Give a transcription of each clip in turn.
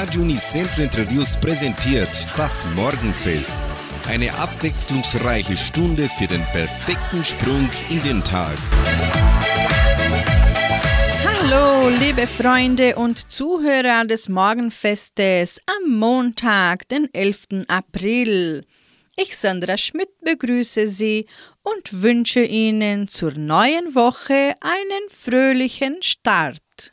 Radio Unicentro Entre Rios präsentiert das Morgenfest. Eine abwechslungsreiche Stunde für den perfekten Sprung in den Tag. Hallo, liebe Freunde und Zuhörer des Morgenfestes am Montag, den 11. April. Ich, Sandra Schmidt, begrüße Sie und wünsche Ihnen zur neuen Woche einen fröhlichen Start.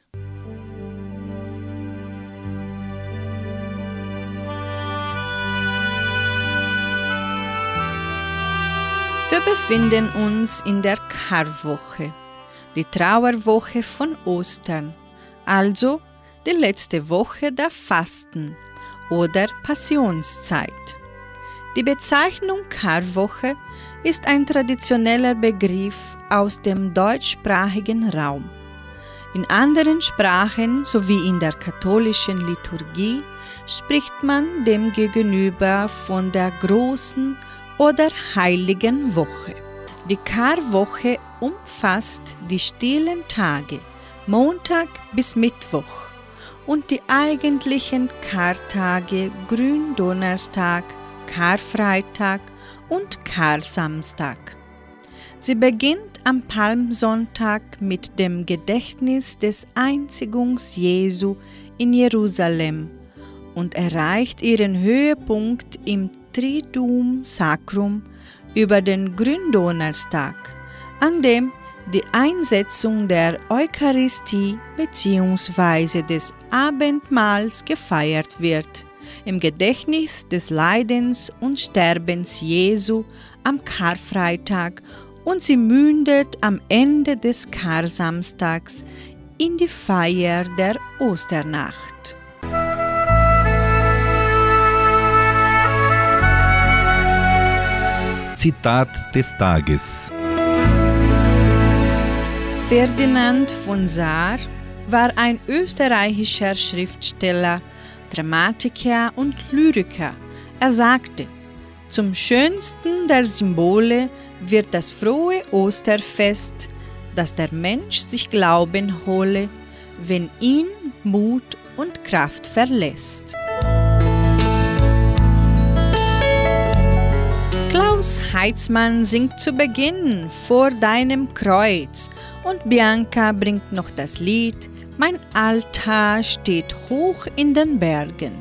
Wir befinden uns in der Karwoche, die Trauerwoche von Ostern, also die letzte Woche der Fasten oder Passionszeit. Die Bezeichnung Karwoche ist ein traditioneller Begriff aus dem deutschsprachigen Raum. In anderen Sprachen sowie in der katholischen Liturgie spricht man demgegenüber von der großen oder Heiligen Woche. Die Karwoche umfasst die stillen Tage, Montag bis Mittwoch, und die eigentlichen Kartage Gründonnerstag, Karfreitag und Karsamstag. Sie beginnt am Palmsonntag mit dem Gedächtnis des Einzigungs Jesu in Jerusalem und erreicht ihren Höhepunkt im Triduum Sacrum über den Gründonnerstag, an dem die Einsetzung der Eucharistie bzw. des Abendmahls gefeiert wird, im Gedächtnis des Leidens und Sterbens Jesu am Karfreitag und sie mündet am Ende des Karsamstags in die Feier der Osternacht. Zitat des Tages. Ferdinand von Saar war ein österreichischer Schriftsteller, Dramatiker und Lyriker. Er sagte, zum schönsten der Symbole wird das frohe Osterfest, dass der Mensch sich Glauben hole, wenn ihn Mut und Kraft verlässt. Klaus Heitzmann singt zu Beginn vor deinem Kreuz und Bianca bringt noch das Lied Mein Altar steht hoch in den Bergen.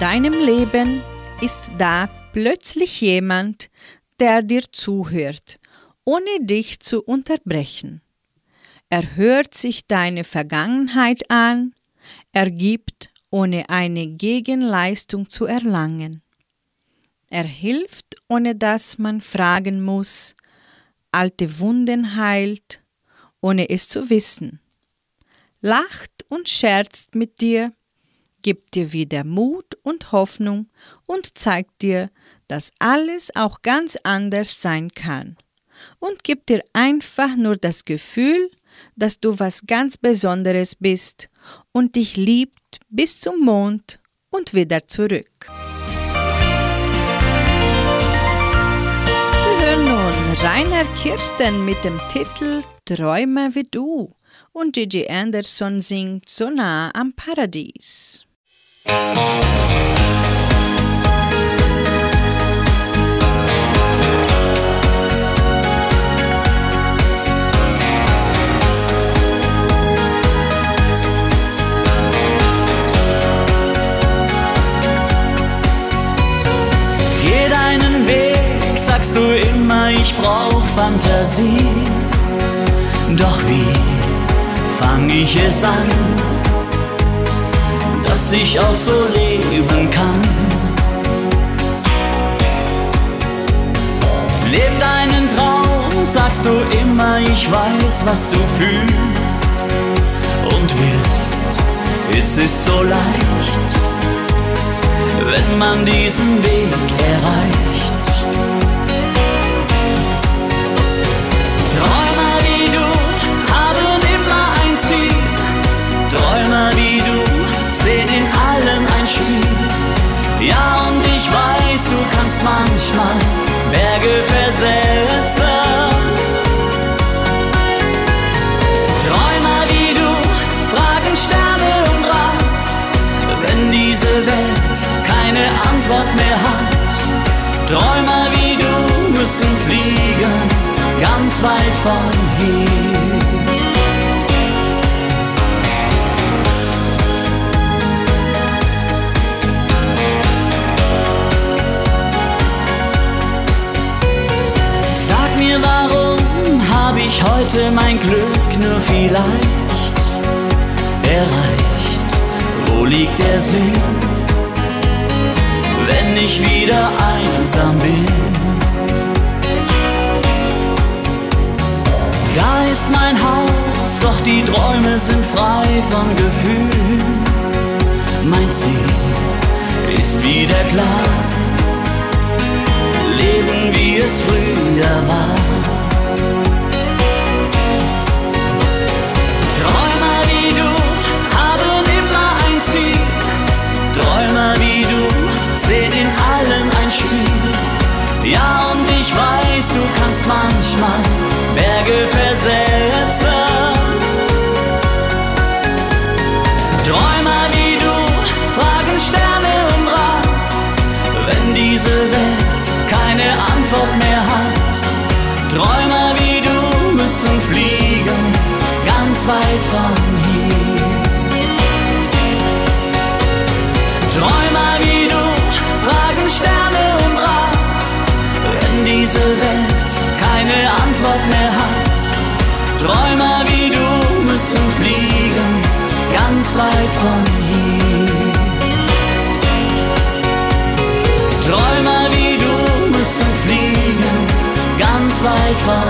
Deinem Leben ist da plötzlich jemand, der dir zuhört, ohne dich zu unterbrechen. Er hört sich deine Vergangenheit an, er gibt, ohne eine Gegenleistung zu erlangen. Er hilft, ohne dass man fragen muss, alte Wunden heilt, ohne es zu wissen. Lacht und scherzt mit dir, gibt dir wieder Mut und Hoffnung und zeigt dir, dass alles auch ganz anders sein kann. Und gibt dir einfach nur das Gefühl, dass du was ganz Besonderes bist und dich liebt bis zum Mond und wieder zurück. Sie hören nun Rainer Kirsten mit dem Titel Träume wie du und Gigi Anderson singt So nah am Paradies. Geh deinen Weg, sagst du immer, ich brauch Fantasie. Doch wie fang ich es an, dass ich auch so leben kann? Leb deinen Traum, sagst du immer, ich weiß, was du fühlst und willst. Es ist so leicht wenn man diesen Weg erreicht. Manchmal Berge versetzen. Träumer wie du fragen Sterne um Rat, wenn diese Welt keine Antwort mehr hat. Träumer wie du müssen fliegen, ganz weit von hier. Heute mein Glück nur vielleicht erreicht? Wo liegt der Sinn? wenn ich wieder einsam bin. Da ist mein Haus, doch die Träume sind frei von Gefühlen. Mein Ziel ist wieder klar, leben wie es früher war. Ja, und ich weiß, du kannst manchmal Berge versetzen. Träumer wie du müssen fliegen, ganz weit von hier. Träumer wie du müssen fliegen, ganz weit von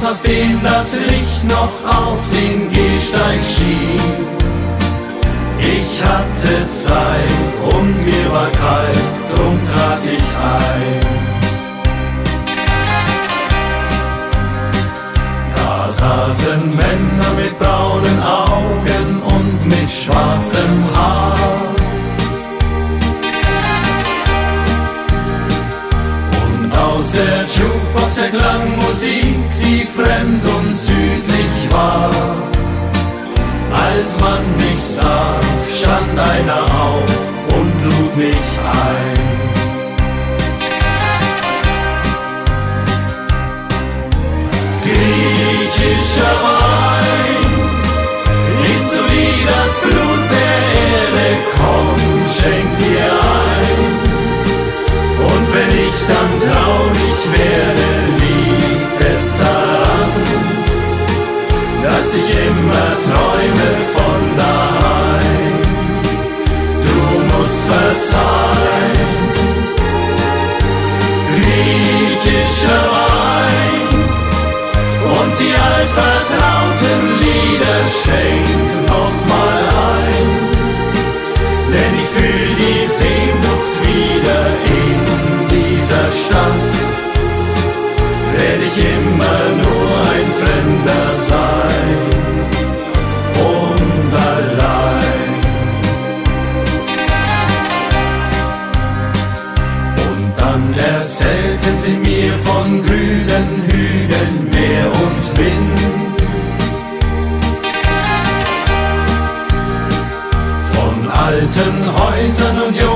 Wirtshaus, aus dem das Licht noch auf den Gehsteig schien. Ich hatte Zeit und mir war kalt, drum trat ich ein. Da saßen Männer mit braunen Augen und mit schwarzem Haar. Aus der Jukebox erklang Musik, die fremd und südlich war. Als man mich sah, stand einer auf und lud mich ein. Griechischer Wein ist so wie das Blut der Erde, komm, schenk dir ein. Wenn ich dann traurig werde, liegt es daran, dass ich immer träume von daheim. Du musst verzeihen, griechischer Wein und die altvertrauten Lieder schenk noch mal ein, denn ich fühl dieser Stadt. Werd ich immer nur ein Fremder sein und allein. Und dann erzählten sie mir von grünen Hügeln, Meer und Wind. Von alten Häusern und jungen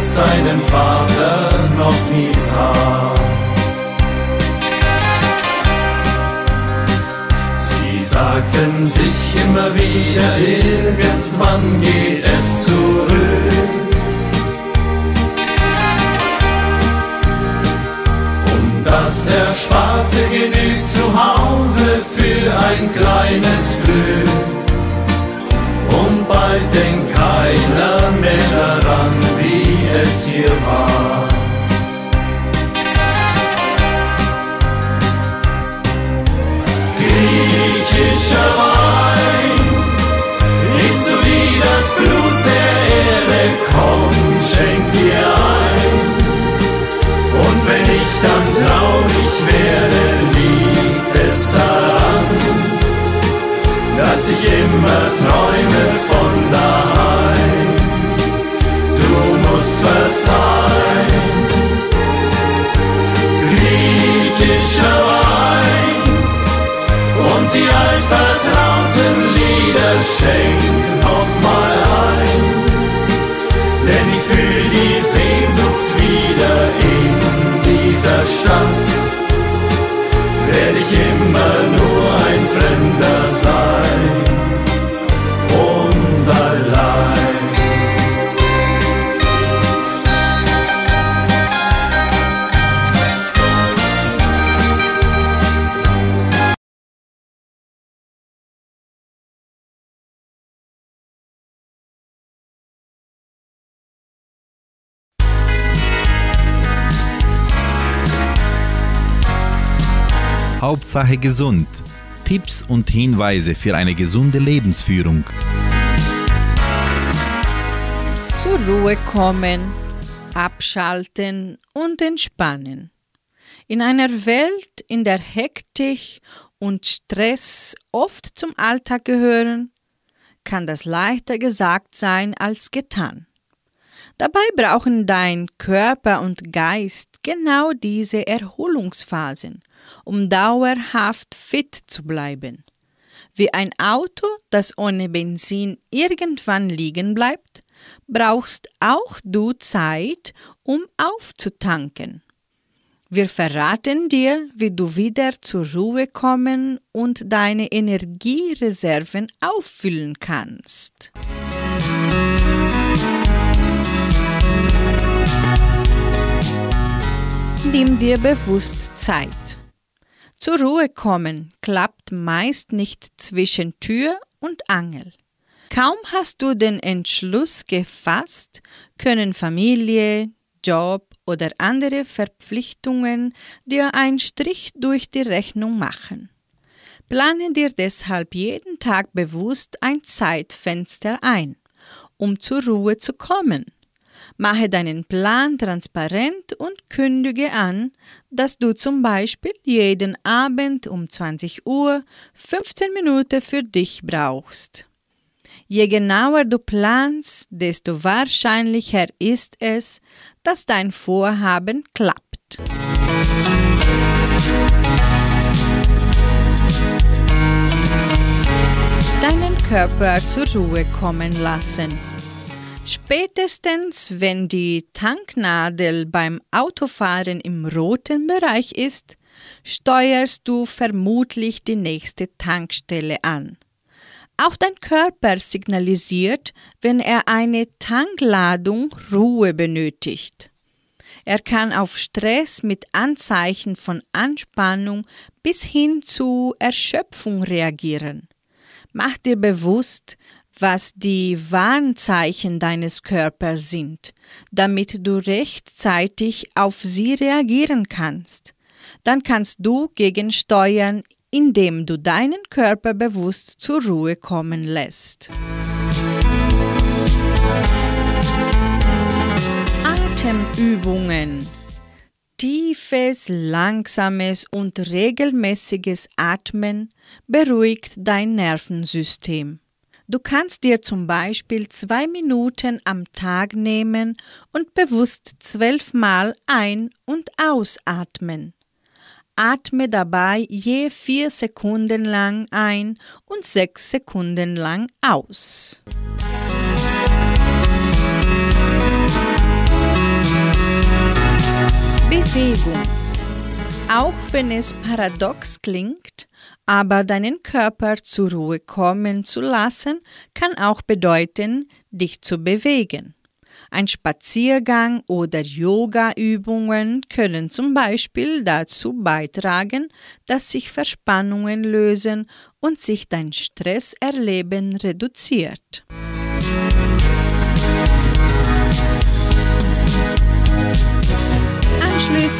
seinen Vater noch nie sah. Sie sagten sich immer wieder, irgendwann geht es zurück. Und das Ersparte genügt zu Hause für ein kleines Glück. Und bald denkt keiner mehr daran, es hier war. Griechischer Wein ist so wie das Blut der Erde, komm, schenk dir ein. Und wenn ich dann traurig werde, liegt es daran, dass ich immer träume von daheim. Musst verzeihen, griechischer Wein und die altvertrauten Lieder schenken nochmal ein. Denn ich fühl die Sehnsucht wieder in dieser Stadt. Werde ich immer nur Hauptsache gesund. Tipps und Hinweise für eine gesunde Lebensführung. Zur Ruhe kommen, abschalten und entspannen. In einer Welt, in der Hektik und Stress oft zum Alltag gehören, kann das leichter gesagt sein als getan. Dabei brauchen dein Körper und Geist genau diese Erholungsphasen, um dauerhaft fit zu bleiben. Wie ein Auto, das ohne Benzin irgendwann liegen bleibt, brauchst auch du Zeit, um aufzutanken. Wir verraten dir, wie du wieder zur Ruhe kommen und deine Energiereserven auffüllen kannst. Nimm dir bewusst Zeit. Zur Ruhe kommen klappt meist nicht zwischen Tür und Angel. Kaum hast du den Entschluss gefasst, können Familie, Job oder andere Verpflichtungen dir einen Strich durch die Rechnung machen. Plane dir deshalb jeden Tag bewusst ein Zeitfenster ein, um zur Ruhe zu kommen. Mache deinen Plan transparent und kündige an, dass du zum Beispiel jeden Abend um 20 Uhr 15 Minuten für dich brauchst. Je genauer du planst, desto wahrscheinlicher ist es, dass dein Vorhaben klappt. Deinen Körper zur Ruhe kommen lassen. Spätestens, wenn die Tanknadel beim Autofahren im roten Bereich ist, steuerst du vermutlich die nächste Tankstelle an. Auch dein Körper signalisiert, wenn er eine Tankladung Ruhe benötigt. Er kann auf Stress mit Anzeichen von Anspannung bis hin zu Erschöpfung reagieren. Mach dir bewusst, was die Warnzeichen deines Körpers sind, damit du rechtzeitig auf sie reagieren kannst. Dann kannst du gegensteuern, indem du deinen Körper bewusst zur Ruhe kommen lässt. Atemübungen Tiefes, langsames und regelmäßiges Atmen beruhigt dein Nervensystem. Du kannst dir zum Beispiel zwei Minuten am Tag nehmen und bewusst zwölfmal ein- und ausatmen. Atme dabei je vier Sekunden lang ein und sechs Sekunden lang aus. Bewegung. Auch wenn es paradox klingt, aber deinen Körper zur Ruhe kommen zu lassen, kann auch bedeuten, dich zu bewegen. Ein Spaziergang oder Yoga-Übungen können zum Beispiel dazu beitragen, dass sich Verspannungen lösen und sich dein Stresserleben reduziert.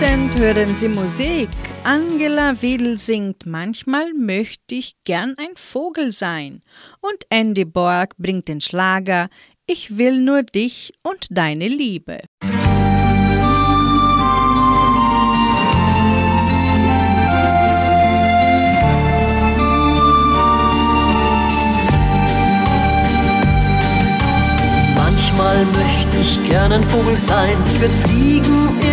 Anschließend hören Sie Musik. Angela Will singt Manchmal möchte ich gern ein Vogel sein. Und Andy Borg bringt den Schlager Ich will nur dich und deine Liebe. Manchmal möchte ich gern ein Vogel sein. Ich würde fliegen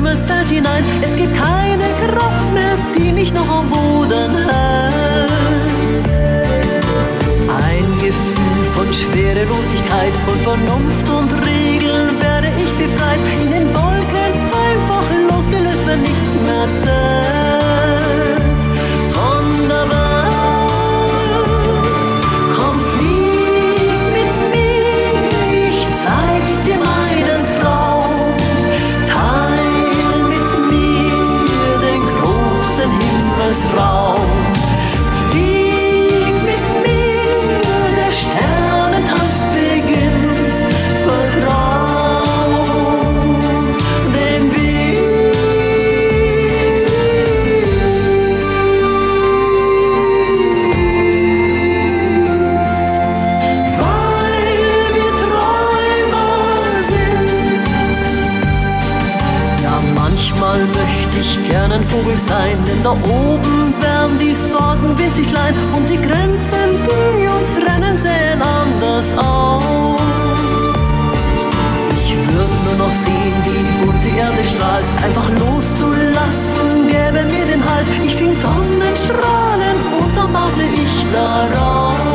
Himmelszelt hinein. Es gibt keine Kraft mehr, die mich noch am Boden hält. Ein Gefühl von Schwerelosigkeit, von Vernunft und Regeln werde ich befreit. In den Wolken einfach losgelöst, wenn nichts mehr zählt. Gern ein Vogel sein, denn da oben werden die Sorgen winzig klein und die Grenzen, die uns trennen, sehen anders aus. Ich würde nur noch sehen, wie die bunte Erde strahlt. Einfach loszulassen, gäbe mir den Halt. Ich fing Sonnenstrahlen und dann baute ich daraus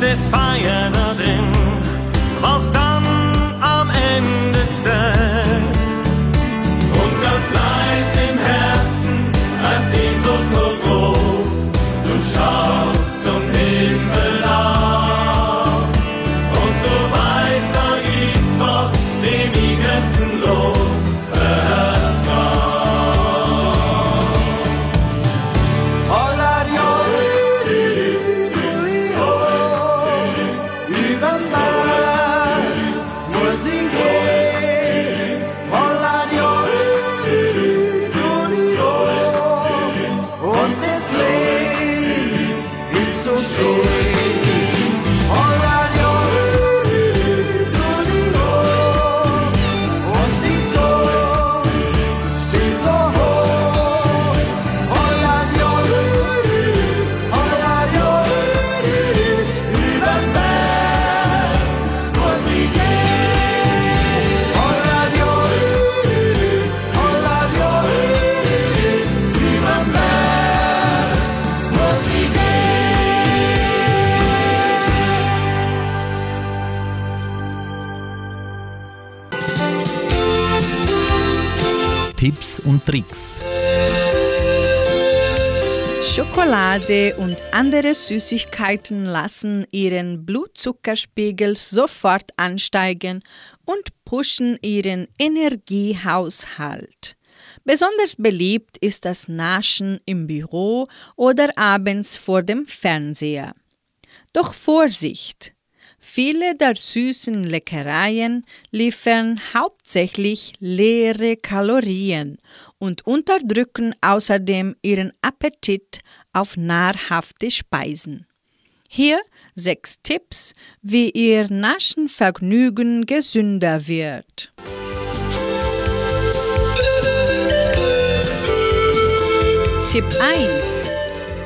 This fire. und Tricks. Schokolade und andere Süßigkeiten lassen ihren Blutzuckerspiegel sofort ansteigen und pushen ihren Energiehaushalt. Besonders beliebt ist das Naschen im Büro oder abends vor dem Fernseher. Doch Vorsicht! Viele der süßen Leckereien liefern hauptsächlich leere Kalorien und unterdrücken außerdem ihren Appetit auf nahrhafte Speisen. Hier sechs Tipps, wie Ihr Naschenvergnügen gesünder wird. Tipp 1.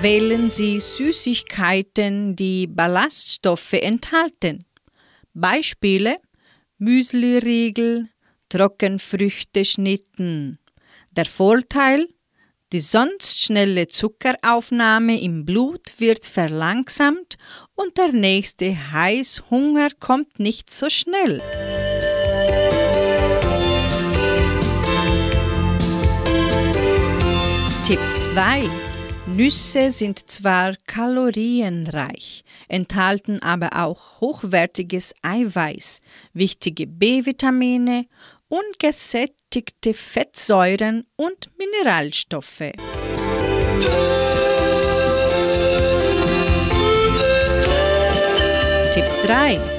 Wählen Sie Süßigkeiten, die Ballaststoffe enthalten. Beispiele: Müsliriegel, Trockenfrüchte-Schnitten. Der Vorteil: die sonst schnelle Zuckeraufnahme im Blut wird verlangsamt und der nächste Heißhunger kommt nicht so schnell. Tipp 2. Nüsse sind zwar kalorienreich, enthalten aber auch hochwertiges Eiweiß, wichtige B-Vitamine und gesättigte Fettsäuren und Mineralstoffe. Tipp 3.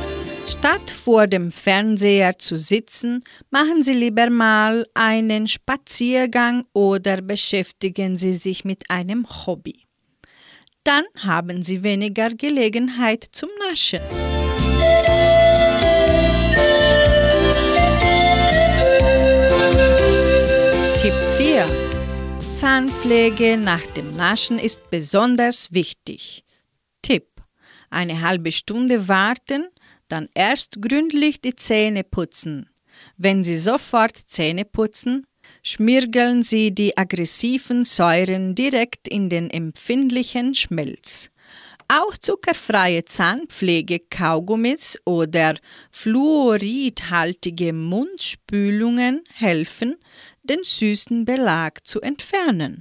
Statt vor dem Fernseher zu sitzen, machen Sie lieber mal einen Spaziergang oder beschäftigen Sie sich mit einem Hobby. Dann haben Sie weniger Gelegenheit zum Naschen. Tipp 4. Zahnpflege nach dem Naschen ist besonders wichtig. Tipp. Eine halbe Stunde warten, dann erst gründlich die Zähne putzen. Wenn Sie sofort Zähne putzen, schmirgeln Sie die aggressiven Säuren direkt in den empfindlichen Schmelz. Auch zuckerfreie Zahnpflege, Kaugummis oder fluoridhaltige Mundspülungen helfen, den süßen Belag zu entfernen.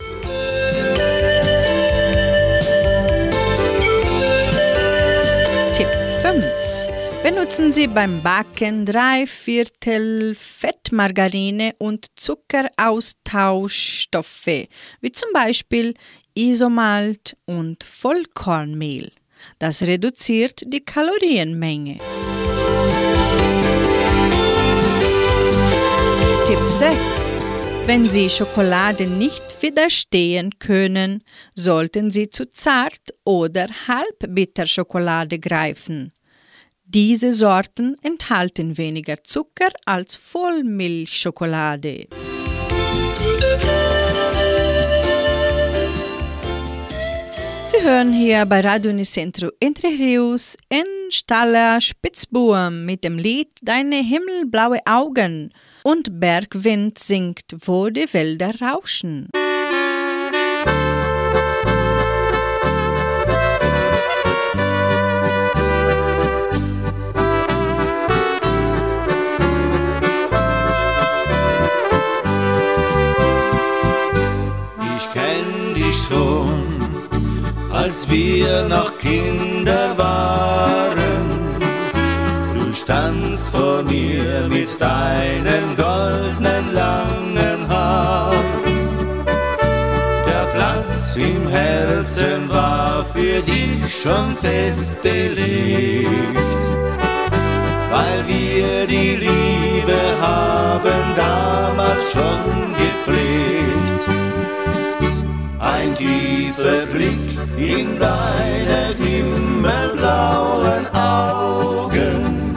Benutzen Sie beim Backen drei Viertel Fettmargarine und Zuckeraustauschstoffe, wie zum Beispiel Isomalt und Vollkornmehl. Das reduziert die Kalorienmenge. Tipp 6. Wenn Sie Schokolade nicht widerstehen können, sollten Sie zu zart oder halbbitterschokolade greifen. Diese Sorten enthalten weniger Zucker als Vollmilchschokolade. Sie hören hier bei Radio Unicentro Entre Rios in Staller Spitzbuam mit dem Lied Deine himmelblaue Augen und Bergwind singt, wo die Wälder rauschen. Als wir noch Kinder waren. Du standst vor mir mit deinem goldenen langen Haar. Der Platz im Herzen war für dich schon fest belegt weil wir die Liebe haben damals schon gepflegt. Ein tiefer Blick in deine himmelblauen Augen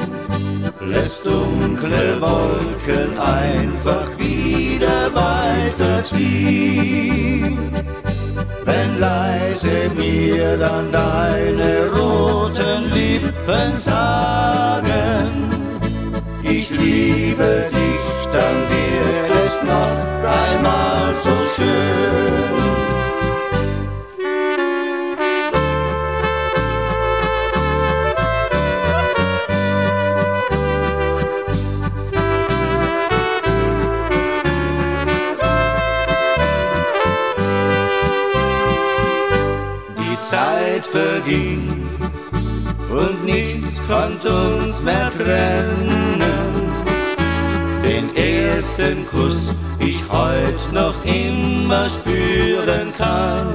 lässt dunkle Wolken einfach wieder weiterziehen. Wenn leise mir dann deine roten Lippen sagen, ich liebe dich, dann wird es noch einmal so schön. verging und nichts konnte uns mehr trennen. Den ersten Kuss ich heute noch immer spüren kann.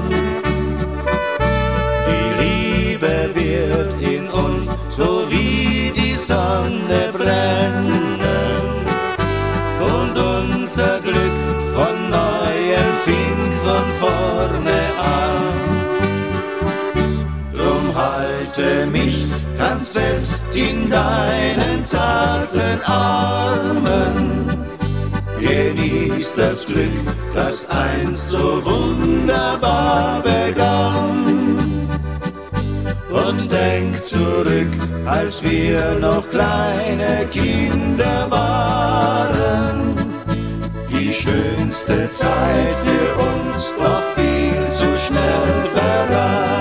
Die Liebe wird in uns so wie die Sonne brennen. fasste mich ganz fest in deinen zarten Armen. Genieß das Glück, das einst so wunderbar begann. Und denk zurück, als wir noch kleine Kinder waren. Die schönste Zeit für uns doch viel zu schnell verraten.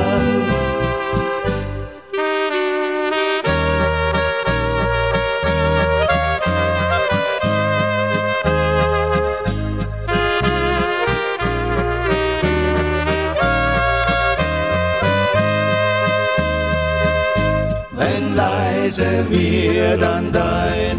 mir dann dein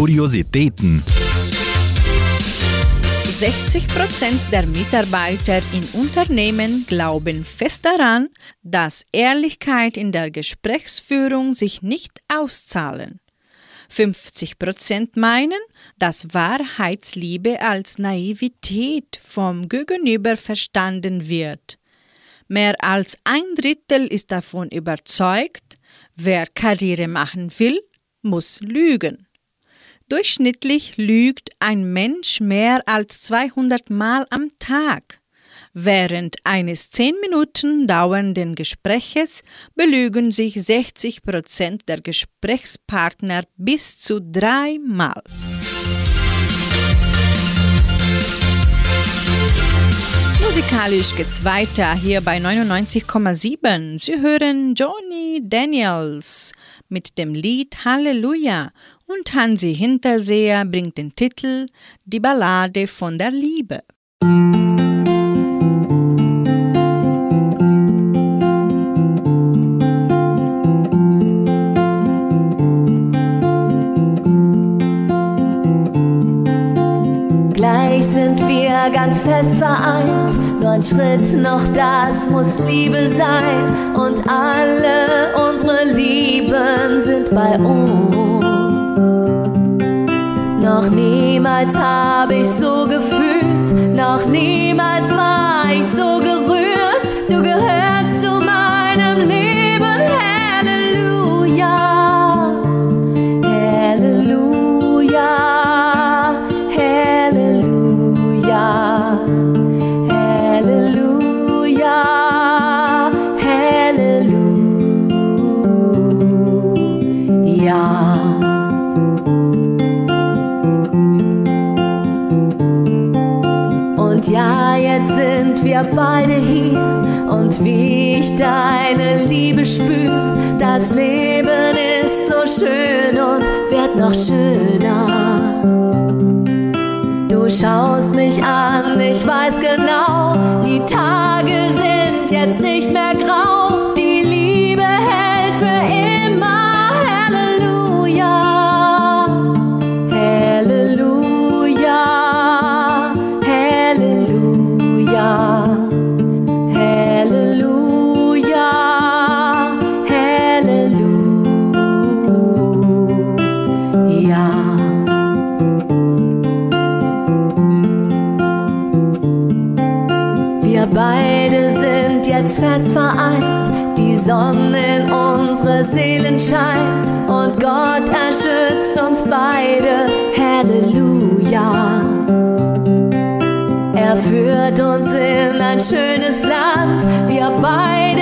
Kuriositäten. 60 Prozent der Mitarbeiter in Unternehmen glauben fest daran, dass Ehrlichkeit in der Gesprächsführung sich nicht auszahlen. 50 Prozent meinen, dass Wahrheitsliebe als Naivität vom Gegenüber verstanden wird. Mehr als ein Drittel ist davon überzeugt, wer Karriere machen will, muss lügen. Durchschnittlich lügt ein Mensch mehr als 200 Mal am Tag. Während eines 10 Minuten dauernden Gespräches belügen sich 60 Prozent der Gesprächspartner bis zu dreimal. Musikalisch geht's weiter hier bei 99,7. Sie hören Johnny Daniels mit dem Lied Halleluja und Hansi Hinterseher bringt den Titel Die Ballade von der Liebe. Gleich sind wir ganz fest vereint, nur ein Schritt noch, das muss Liebe sein. Und alle unsere Lieben sind bei uns. Noch niemals habe ich so gefühlt, noch niemals beide hier und wie ich deine Liebe spür, das Leben ist so schön und wird noch schöner. Du schaust mich an, ich weiß genau, die Tage sind jetzt nicht mehr grau, jetzt fest vereint, die Sonne in unsere Seelen scheint und Gott erschützt uns beide. Halleluja. Er führt uns in ein schönes Land, wir beide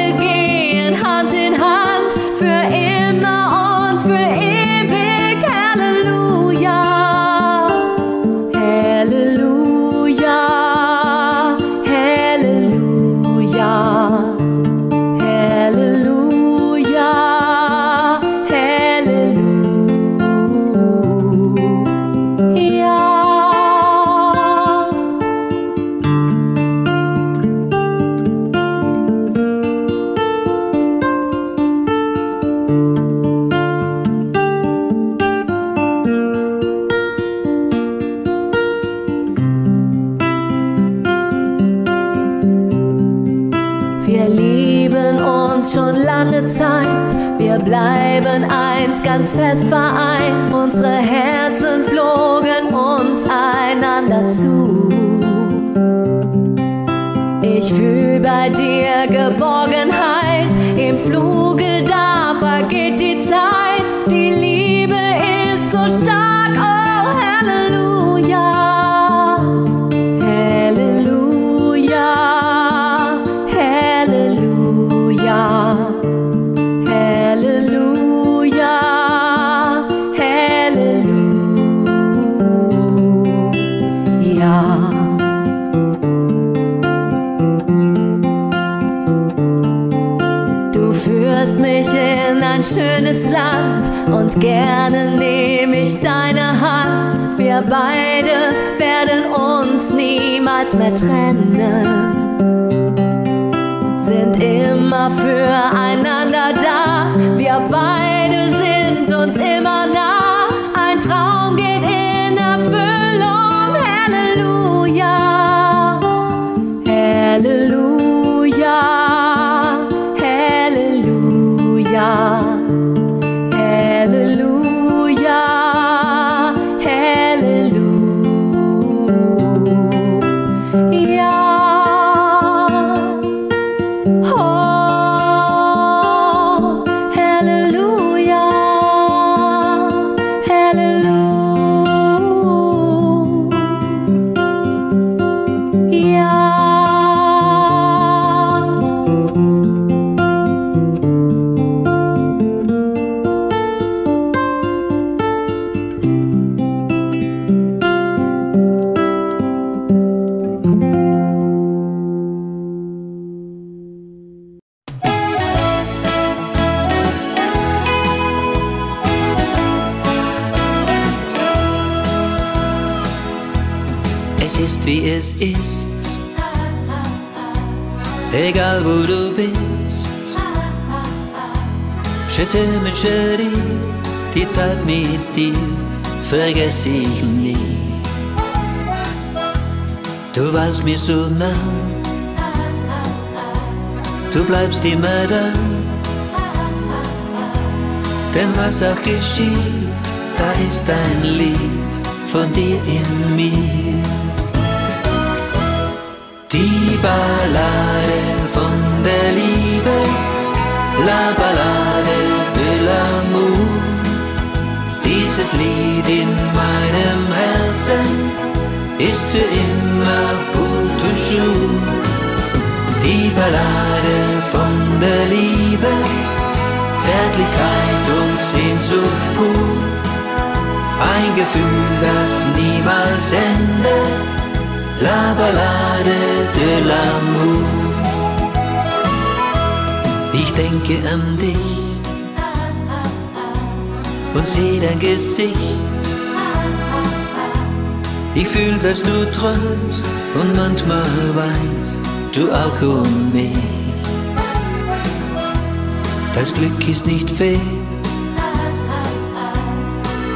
nah, du bleibst immer da. Denn was auch geschieht, da ist ein Lied von dir in mir. Die Ballade von der Liebe, la Ballade de l'amour. Dieses Lied in meinem Herzen ist für immer Die Ballade von der Liebe, Zärtlichkeit und Sehnsucht pur. Ein Gefühl, das niemals endet. La Ballade de l'amour. Ich denke an dich und seh dein Gesicht. Ich fühl, dass du träumst und manchmal weinst du auch um mich. Das Glück ist nicht fair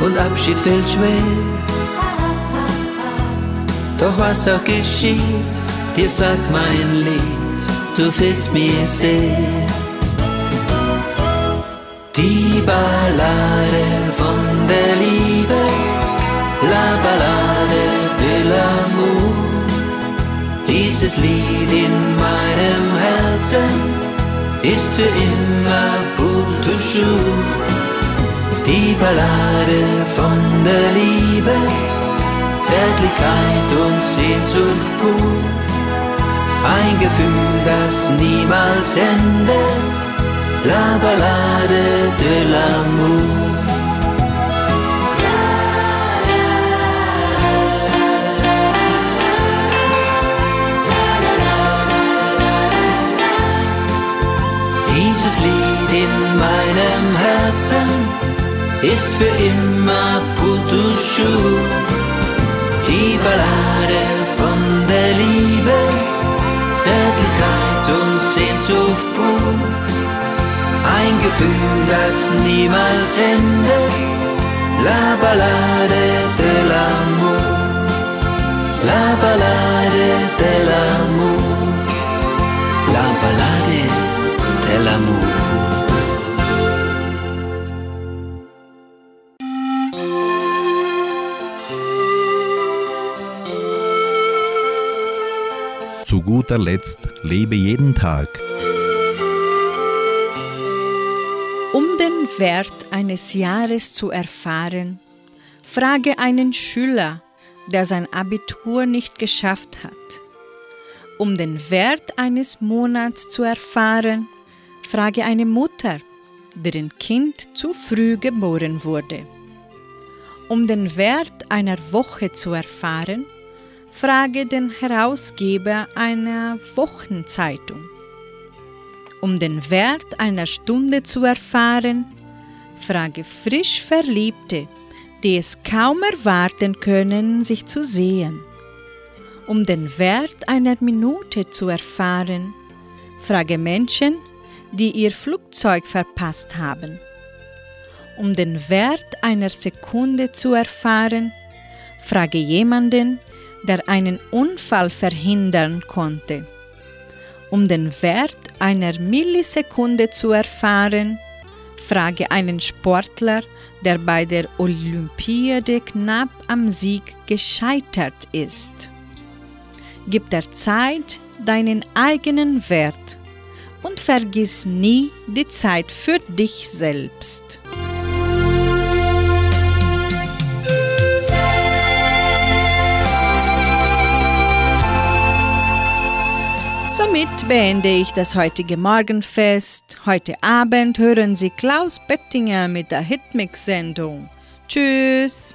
und Abschied fällt schwer. Doch was auch geschieht, hier sagt mein Lied, du fehlst mir sehr. Die Ballade von der Liebe, la Ballade de l'amour. Dieses Lied in meinem Herzen ist für immer pour toujours. Die Ballade von der Liebe, Zärtlichkeit und Sehnsucht pur. Ein Gefühl, das niemals endet. La Ballade de l'amour. Meinem Herzen ist für immer toujours. Die Ballade von der Liebe, Zärtlichkeit und Sehnsucht pur. Ein Gefühl, das niemals endet. La Ballade de l'amour. La Ballade de l'amour. Zu guter Letzt lebe jeden Tag. Um den Wert eines Jahres zu erfahren, frage einen Schüler, der sein Abitur nicht geschafft hat. Um den Wert eines Monats zu erfahren, frage eine Mutter, deren Kind zu früh geboren wurde. Um den Wert einer Woche zu erfahren, frage den Herausgeber einer Wochenzeitung. Um den Wert einer Stunde zu erfahren, frage frisch Verliebte, die es kaum erwarten können, sich zu sehen. Um den Wert einer Minute zu erfahren, frage Menschen, die ihr Flugzeug verpasst haben. Um den Wert einer Sekunde zu erfahren, frage jemanden, der einen Unfall verhindern konnte. Um den Wert einer Millisekunde zu erfahren, frage einen Sportler, der bei der Olympiade knapp am Sieg gescheitert ist. Gib der Zeit deinen eigenen Wert und vergiss nie die Zeit für dich selbst. Somit beende ich das heutige Morgenfest. Heute Abend hören Sie Klaus Bettinger mit der Hitmix-Sendung. Tschüss!